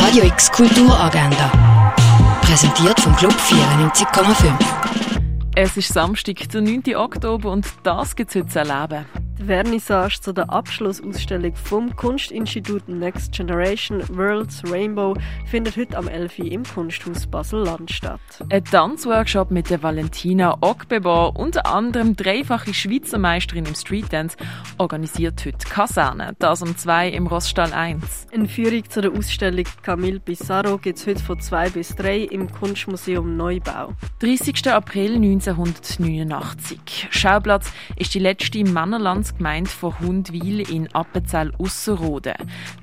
Radio X Kulturagenda. Präsentiert vom Club 94,5. Es ist Samstag, der 9. Oktober und das gibt es heute zu erleben. Die Vernissage zu der Abschlussausstellung vom Kunstinstitut Next Generation Worlds Rainbow findet heute am 11. Uhr im Kunsthaus Basel-Land statt. Ein Tanzworkshop mit der Valentina Ogbeba, unter anderem dreifache Schweizer Meisterin im Streetdance, organisiert heute Kaserne, das um 2 im Roststall 1. Eine Führung zu der Ausstellung Camille Pissarro gibt es heute von 2 bis 3 im Kunstmuseum Neubau. 30. April 1989. Schauplatz ist die letzte Männerlands Gemeinde von Hundwil in Appenzell Ausserrhoden.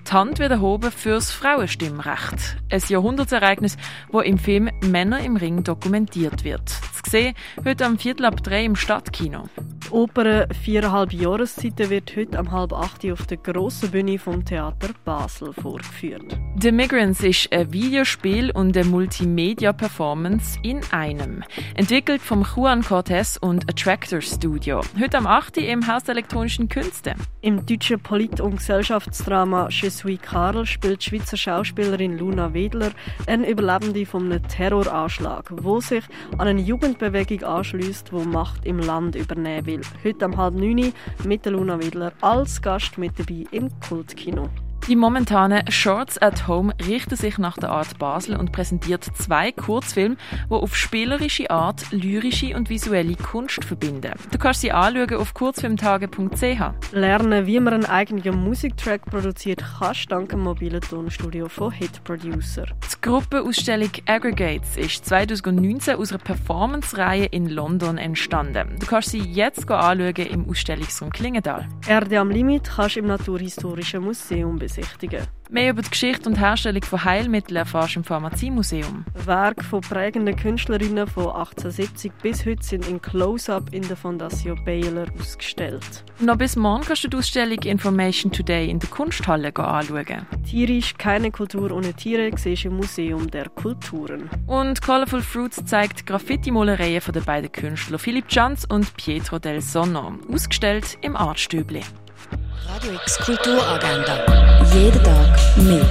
Die Hand wird erhoben fürs Frauenstimmrecht. Ein Jahrhundertereignis, wo im Film Männer im Ring dokumentiert wird. Zu sehen heute am Viertel ab drei im Stadtkino. Die Oper «Viereinhalb Jahreszeiten» wird heute am halb acht auf der grossen Bühne vom Theater Basel vorgeführt. The Migrants ist ein Videospiel und eine Multimedia-Performance in einem. Entwickelt vom Juan Cortez und Attractor Studio. Heute am 8. im Haus der elektronischen Künste. Im deutschen Polit- und Gesellschaftsdrama Je suis Karl spielt die Schweizer Schauspielerin Luna Wedler eine Überlebende von einem Terroranschlag, wo sich an eine Jugendbewegung anschließt, wo Macht im Land übernehmen will. Heute um halb neun mit der Luna Wedler als Gast mit dabei im Kultkino. Die momentane Shorts at Home richtet sich nach der Art Basel und präsentiert zwei Kurzfilme, die auf spielerische Art lyrische und visuelle Kunst verbinden. Du kannst sie anschauen auf kurzfilmtage.ch. Lernen, wie man einen eigenen Musiktrack produziert, kannst dank dem mobilen Tonstudio von Hit Producer. Die Gruppenausstellung Aggregates ist 2019 aus einer Performance-Reihe in London entstanden. Du kannst sie jetzt anschauen im Ausstellungsraum Klingendal. Erde am Limit kannst du im Naturhistorischen Museum besichtigen besichtigen. Mehr über die Geschichte und Herstellung von Heilmitteln erfährst du im Pharmaziemuseum. Werke von prägenden Künstlerinnen von 1870 bis heute sind in Close-Up in der Fondation Baylor ausgestellt. Noch bis morgen kannst du die Ausstellung Information Today in der Kunsthalle anschauen. Tierisch keine Kultur ohne Tiere siehst du im Museum der Kulturen. Und Colorful Fruits zeigt Graffiti-Malereien von den beiden Künstlern Philipp Janz und Pietro del Sonno, ausgestellt im Artstübli. Kulturagenda. Jeden Tag mehr.